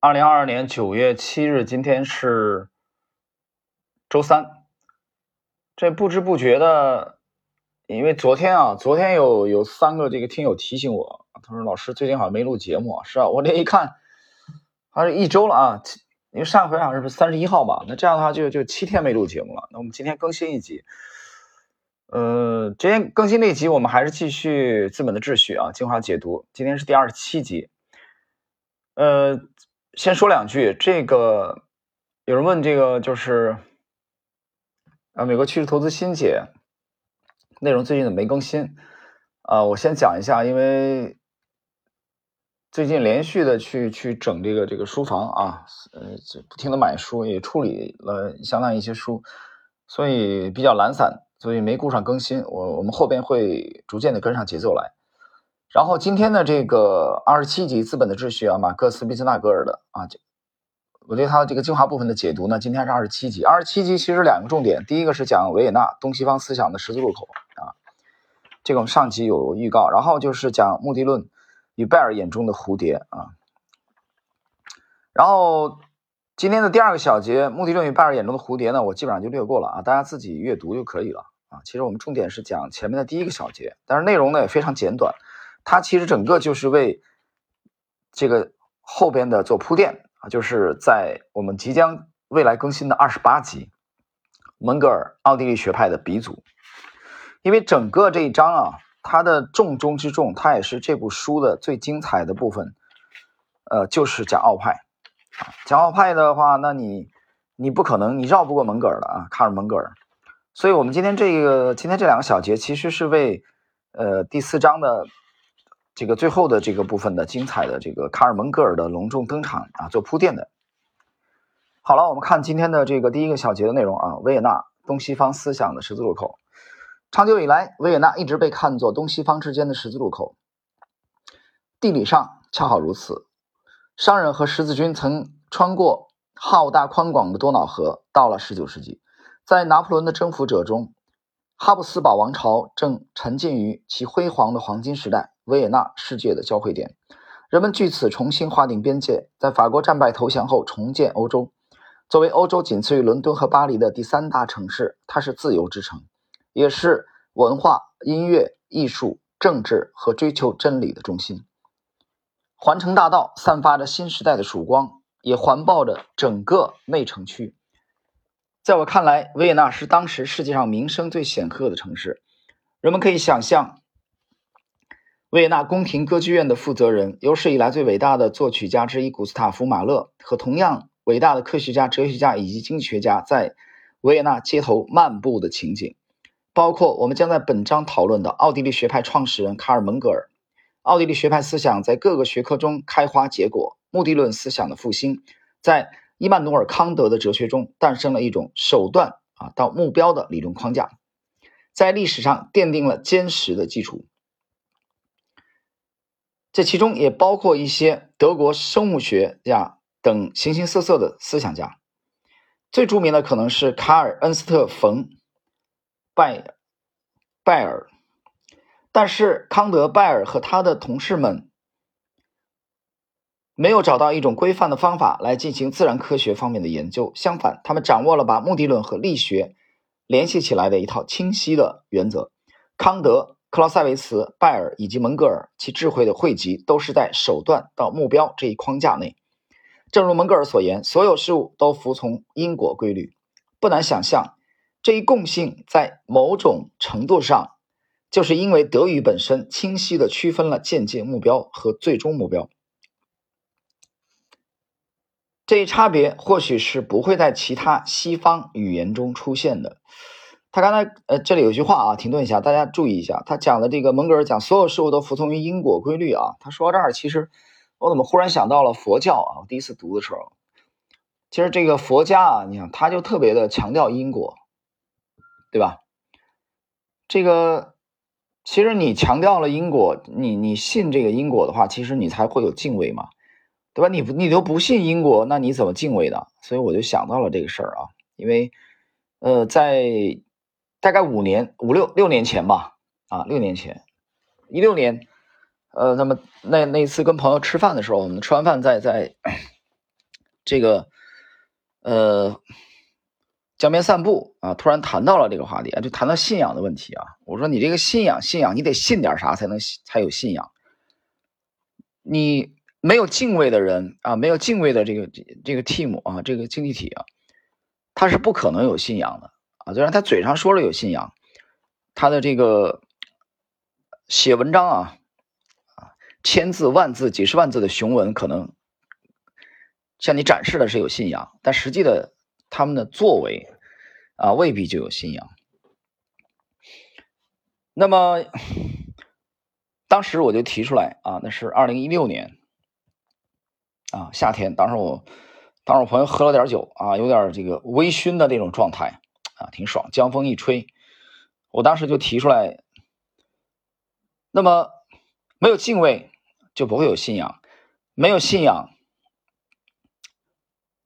二零二二年九月七日，今天是周三。这不知不觉的，因为昨天啊，昨天有有三个这个听友提醒我，他说老师最近好像没录节目。是啊，我这一看，还是一周了啊。因为上回好像是三十一号吧，那这样的话就就七天没录节目了。那我们今天更新一集。呃，今天更新那集，我们还是继续《资本的秩序》啊，精华解读。今天是第二十七集。呃，先说两句，这个有人问这个就是啊，美国趋势投资新解内容最近怎么没更新？啊，我先讲一下，因为最近连续的去去整这个这个书房啊，呃，不停的买书，也处理了相当一些书，所以比较懒散。所以没顾上更新，我我们后边会逐渐的跟上节奏来。然后今天的这个二十七集《资本的秩序》啊，马克思·毕斯纳格尔的啊，我对他的这个精华部分的解读呢，今天是二十七集。二十七集其实两个重点，第一个是讲维也纳东西方思想的十字路口啊，这个我们上集有预告。然后就是讲目的论与拜尔眼中的蝴蝶啊，然后。今天的第二个小节，目的论与拜尔眼中的蝴蝶呢，我基本上就略过了啊，大家自己阅读就可以了啊。其实我们重点是讲前面的第一个小节，但是内容呢也非常简短，它其实整个就是为这个后边的做铺垫啊，就是在我们即将未来更新的二十八集，蒙格尔奥地利学派的鼻祖，因为整个这一章啊，它的重中之重，它也是这部书的最精彩的部分，呃，就是讲奥派。讲奥派的话，那你你不可能，你绕不过门格尔的啊，卡尔门格尔。所以，我们今天这个今天这两个小节，其实是为呃第四章的这个最后的这个部分的精彩的这个卡尔蒙格尔的隆重登场啊做铺垫的。好了，我们看今天的这个第一个小节的内容啊，维也纳东西方思想的十字路口。长久以来，维也纳一直被看作东西方之间的十字路口，地理上恰好如此。商人和十字军曾穿过浩大宽广的多瑙河。到了19世纪，在拿破仑的征服者中，哈布斯堡王朝正沉浸于其辉煌的黄金时代。维也纳，世界的交汇点，人们据此重新划定边界。在法国战败投降后，重建欧洲。作为欧洲仅次于伦敦和巴黎的第三大城市，它是自由之城，也是文化、音乐、艺术、政治和追求真理的中心。环城大道散发着新时代的曙光，也环抱着整个内城区。在我看来，维也纳是当时世界上名声最显赫的城市。人们可以想象，维也纳宫廷歌剧院的负责人、有史以来最伟大的作曲家之一古斯塔夫·马勒和同样伟大的科学家、哲学家以及经济学家在维也纳街头漫步的情景，包括我们将在本章讨论的奥地利学派创始人卡尔·门格尔。奥地利学派思想在各个学科中开花结果，目的论思想的复兴，在伊曼努尔·康德的哲学中诞生了一种手段啊到目标的理论框架，在历史上奠定了坚实的基础。这其中也包括一些德国生物学家等形形色色的思想家，最著名的可能是卡尔·恩斯特·冯·拜拜尔。但是康德、拜尔和他的同事们没有找到一种规范的方法来进行自然科学方面的研究。相反，他们掌握了把目的论和力学联系起来的一套清晰的原则。康德、克劳塞维茨、拜尔以及蒙格尔，其智慧的汇集都是在手段到目标这一框架内。正如蒙格尔所言，所有事物都服从因果规律。不难想象，这一共性在某种程度上。就是因为德语本身清晰的区分了间接目标和最终目标，这一差别或许是不会在其他西方语言中出现的。他刚才呃这里有句话啊，停顿一下，大家注意一下，他讲的这个蒙格尔讲所有事物都服从于因果规律啊。他说到这儿，其实我怎么忽然想到了佛教啊？我第一次读的时候，其实这个佛家啊，你看他就特别的强调因果，对吧？这个。其实你强调了因果，你你信这个因果的话，其实你才会有敬畏嘛，对吧？你不你都不信因果，那你怎么敬畏的？所以我就想到了这个事儿啊，因为呃，在大概五年五六六年前吧，啊，六年前一六年，呃，那么那那次跟朋友吃饭的时候，我们吃完饭在在这个呃江边散步啊，突然谈到了这个话题，就谈到信仰的问题啊。我说你这个信仰，信仰你得信点啥才能才有信仰？你没有敬畏的人啊，没有敬畏的这个这个 team 啊，这个经济体啊，他是不可能有信仰的。虽然他嘴上说了有信仰，他的这个写文章啊。千字万字几十万字的雄文，可能向你展示的是有信仰，但实际的他们的作为啊，未必就有信仰。那么当时我就提出来啊，那是二零一六年啊夏天，当时我当时我朋友喝了点酒啊，有点这个微醺的那种状态啊，挺爽，江风一吹，我当时就提出来，那么。没有敬畏，就不会有信仰；没有信仰，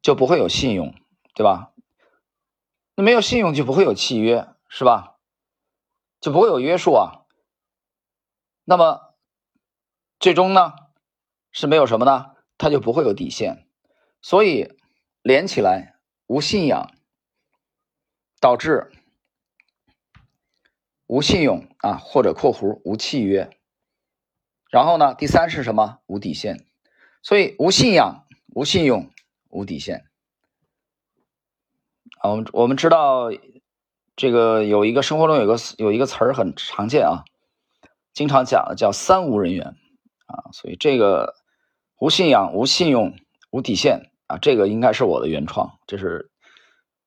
就不会有信用，对吧？那没有信用，就不会有契约，是吧？就不会有约束啊。那么，最终呢，是没有什么呢？它就不会有底线。所以，连起来，无信仰导致无信用啊，或者（括弧）无契约。然后呢？第三是什么？无底线，所以无信仰、无信用、无底线。啊，我们我们知道这个有一个生活中有个有一个词儿很常见啊，经常讲的叫“三无人员”啊，所以这个无信仰、无信用、无底线啊，这个应该是我的原创。这是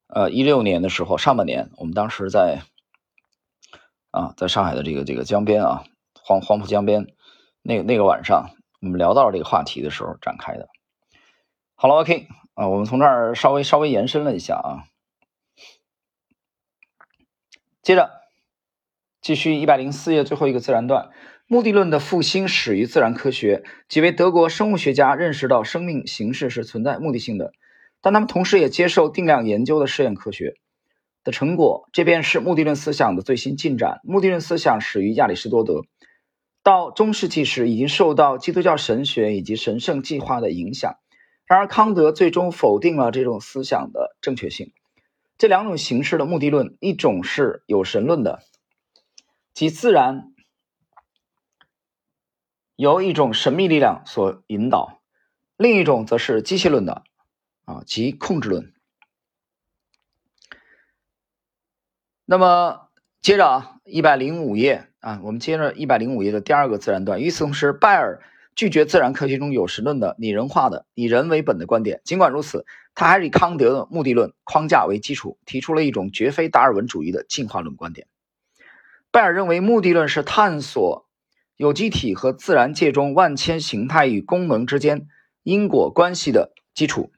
呃一六年的时候上半年，我们当时在啊在上海的这个这个江边啊，黄黄浦江边。那那个晚上，我们聊到这个话题的时候展开的。好了，OK 啊，我们从这儿稍微稍微延伸了一下啊。接着继续一百零四页最后一个自然段，目的论的复兴始于自然科学，即为德国生物学家认识到生命形式是存在目的性的，但他们同时也接受定量研究的实验科学的成果。这便是目的论思想的最新进展。目的论思想始于亚里士多德。到中世纪时，已经受到基督教神学以及神圣计划的影响。然而，康德最终否定了这种思想的正确性。这两种形式的目的论，一种是有神论的，即自然由一种神秘力量所引导；另一种则是机械论的，啊，即控制论。那么，接着啊，一百零五页。啊，我们接着一百零五页的第二个自然段。与此同时，拜尔拒绝自然科学中有神论的拟人化的以人为本的观点。尽管如此，他还是以康德的目的论框架为基础，提出了一种绝非达尔文主义的进化论观点。拜尔认为，目的论是探索有机体和自然界中万千形态与功能之间因果关系的基础。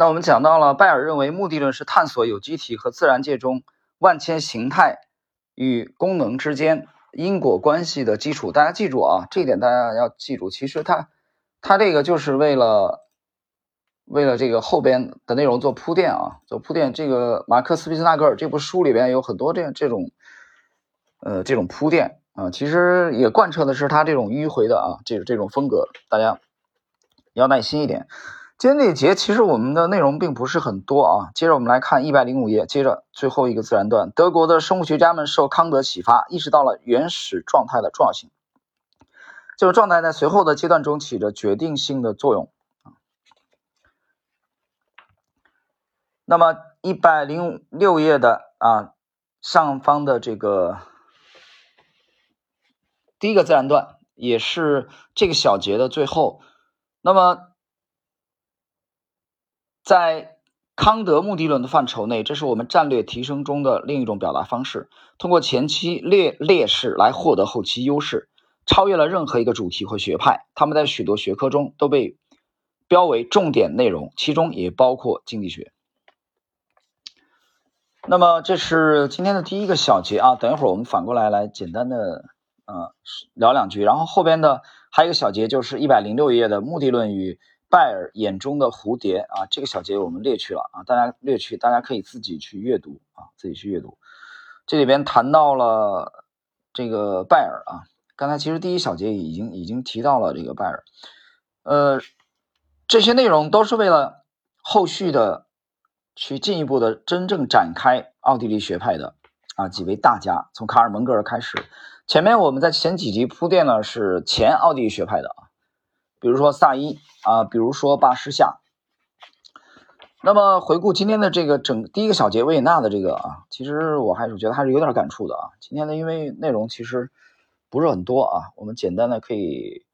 那我们讲到了，拜尔认为，目的论是探索有机体和自然界中。万千形态与功能之间因果关系的基础，大家记住啊，这一点大家要记住。其实它，它这个就是为了为了这个后边的内容做铺垫啊，做铺垫。这个马克思·毕斯纳格尔这部书里边有很多这这种呃这种铺垫啊，其实也贯彻的是他这种迂回的啊这这种风格，大家要耐心一点。今天这节其实我们的内容并不是很多啊。接着我们来看一百零五页，接着最后一个自然段。德国的生物学家们受康德启发，意识到了原始状态的重要性，这个状态在随后的阶段中起着决定性的作用。那么一百零六页的啊上方的这个第一个自然段，也是这个小节的最后，那么。在康德目的论的范畴内，这是我们战略提升中的另一种表达方式。通过前期劣劣势来获得后期优势，超越了任何一个主题或学派。他们在许多学科中都被标为重点内容，其中也包括经济学。那么，这是今天的第一个小节啊。等一会儿我们反过来来简单的呃聊两句，然后后边的还有一个小节，就是一百零六页的目的论与。拜尔眼中的蝴蝶啊，这个小节我们略去了啊，大家略去，大家可以自己去阅读啊，自己去阅读。这里边谈到了这个拜尔啊，刚才其实第一小节已经已经提到了这个拜尔。呃，这些内容都是为了后续的去进一步的真正展开奥地利学派的啊几位大家，从卡尔蒙格尔开始。前面我们在前几集铺垫呢是前奥地利学派的啊，比如说萨伊啊，比如说巴施夏。那么回顾今天的这个整第一个小节维也纳的这个啊，其实我还是觉得还是有点感触的啊。今天呢，因为内容其实不是很多啊，我们简单的可以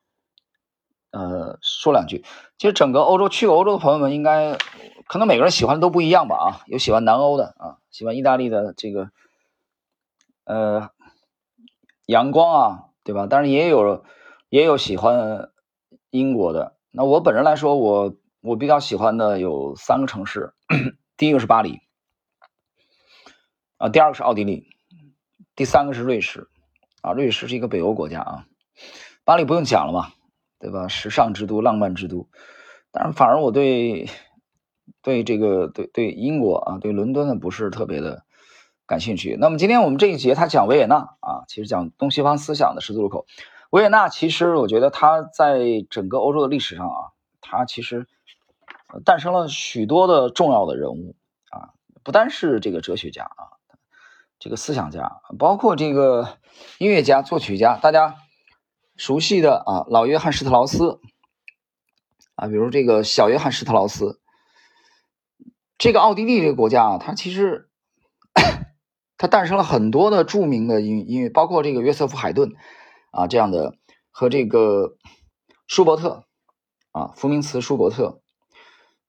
呃说两句。其实整个欧洲去过欧洲的朋友们，应该可能每个人喜欢的都不一样吧啊，有喜欢南欧的啊，喜欢意大利的这个呃阳光啊，对吧？但是也有也有喜欢英国的。那我本人来说，我。我比较喜欢的有三个城市，第一个是巴黎，啊，第二个是奥地利，第三个是瑞士，啊，瑞士是一个北欧国家啊，巴黎不用讲了嘛，对吧？时尚之都，浪漫之都，但是反而我对对这个对对英国啊，对伦敦呢不是特别的感兴趣。那么今天我们这一节他讲维也纳啊，其实讲东西方思想的十字路口。维也纳其实我觉得它在整个欧洲的历史上啊，它其实。诞生了许多的重要的人物啊，不单是这个哲学家啊，这个思想家，包括这个音乐家、作曲家，大家熟悉的啊，老约翰施特劳斯啊，比如这个小约翰施特劳斯，这个奥地利这个国家啊，它其实 它诞生了很多的著名的音音乐，包括这个约瑟夫海顿啊这样的和这个舒伯特啊，福明茨舒伯特。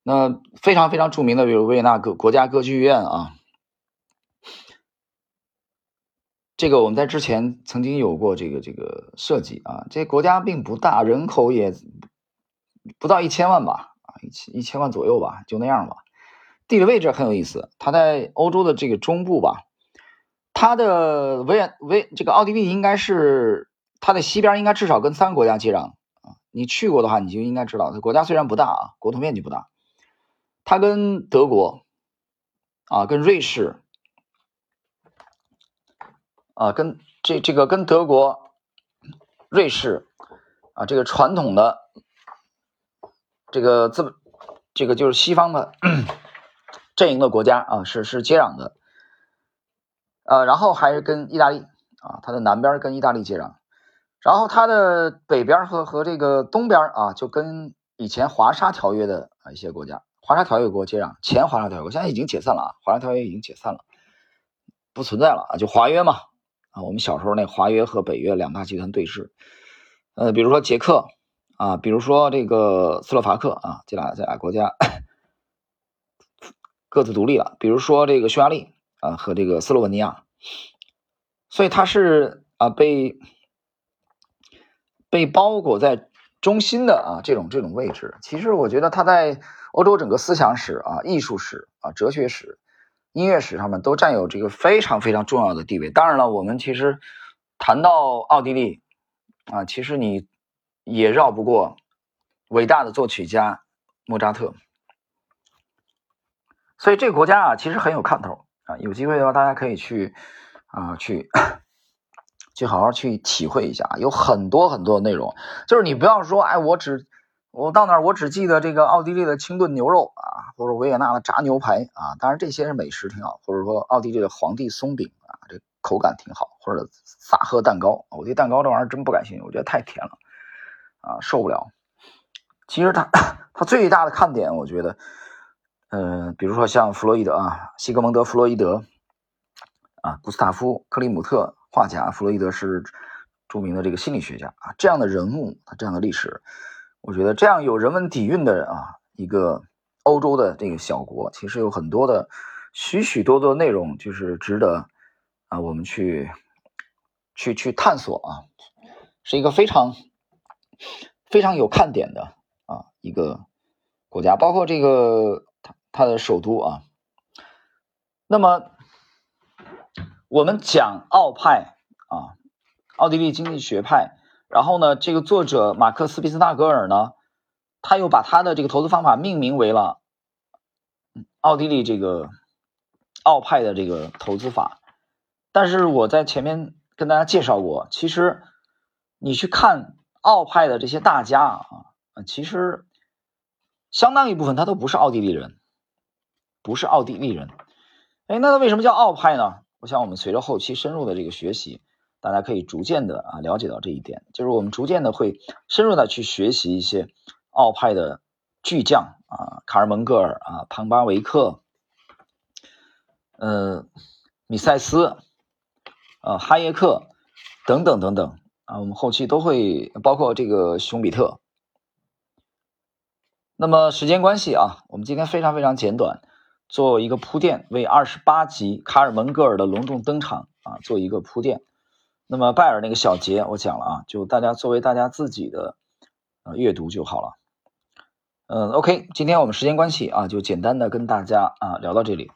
那非常非常著名的，比如维也纳国国家歌剧院啊，这个我们在之前曾经有过这个这个设计啊。这国家并不大，人口也不到一千万吧，啊一千一千万左右吧，就那样吧。地理位置很有意思，它在欧洲的这个中部吧。它的维也维这个奥地利应该是它的西边，应该至少跟三个国家接壤啊。你去过的话，你就应该知道，它国家虽然不大啊，国土面积不大。它跟德国啊，跟瑞士啊，跟这这个跟德国、瑞士啊，这个传统的这个资本，这个就是西方的阵营的国家啊，是是接壤的。呃，然后还是跟意大利啊，它的南边跟意大利接壤，然后它的北边和和这个东边啊，就跟以前华沙条约的啊一些国家。华沙条约国接壤，前华沙条约国现在已经解散了啊，华沙条约已经解散了，不存在了啊，就华约嘛啊，我们小时候那华约和北约两大集团对峙，呃，比如说捷克啊，比如说这个斯洛伐克啊，这俩这俩国家 各自独立了，比如说这个匈牙利啊和这个斯洛文尼亚，所以它是啊被被包裹在中心的啊这种这种位置，其实我觉得它在。欧洲整个思想史啊、艺术史啊、哲学史、音乐史上面都占有这个非常非常重要的地位。当然了，我们其实谈到奥地利啊，其实你也绕不过伟大的作曲家莫扎特。所以这个国家啊，其实很有看头啊。有机会的话，大家可以去啊，去去好好去体会一下。有很多很多的内容，就是你不要说，哎，我只。我到那儿，我只记得这个奥地利的清炖牛肉啊，或者维也纳的炸牛排啊，当然这些是美食挺好，或者说奥地利的皇帝松饼啊，这口感挺好，或者萨赫蛋糕，我对蛋糕这玩意儿真不感兴趣，我觉得太甜了啊，受不了。其实它它最大的看点，我觉得，呃，比如说像弗洛伊德啊，西格蒙德·弗洛伊德啊，古斯塔夫·克里姆特画家，弗洛伊德是著名的这个心理学家啊，这样的人物，他这样的历史。我觉得这样有人文底蕴的啊，一个欧洲的这个小国，其实有很多的许许多多内容，就是值得啊我们去去去探索啊，是一个非常非常有看点的啊一个国家，包括这个它它的首都啊。那么我们讲奥派啊，奥地利经济学派。然后呢，这个作者马克思·毕斯纳格尔呢，他又把他的这个投资方法命名为了奥地利这个奥派的这个投资法。但是我在前面跟大家介绍过，其实你去看奥派的这些大家啊，其实相当一部分他都不是奥地利人，不是奥地利人。哎，那他为什么叫奥派呢？我想我们随着后期深入的这个学习，大家可以逐渐的啊了解到这一点，就是我们逐渐的会深入的去学习一些奥派的巨匠啊，卡尔蒙格尔啊，庞巴维克，嗯，米塞斯，呃，哈耶克等等等等啊，我们后期都会包括这个熊彼特。那么时间关系啊，我们今天非常非常简短，做一个铺垫，为二十八集卡尔蒙格尔的隆重登场啊做一个铺垫。那么拜尔那个小节我讲了啊，就大家作为大家自己的呃阅读就好了。嗯，OK，今天我们时间关系啊，就简单的跟大家啊聊到这里。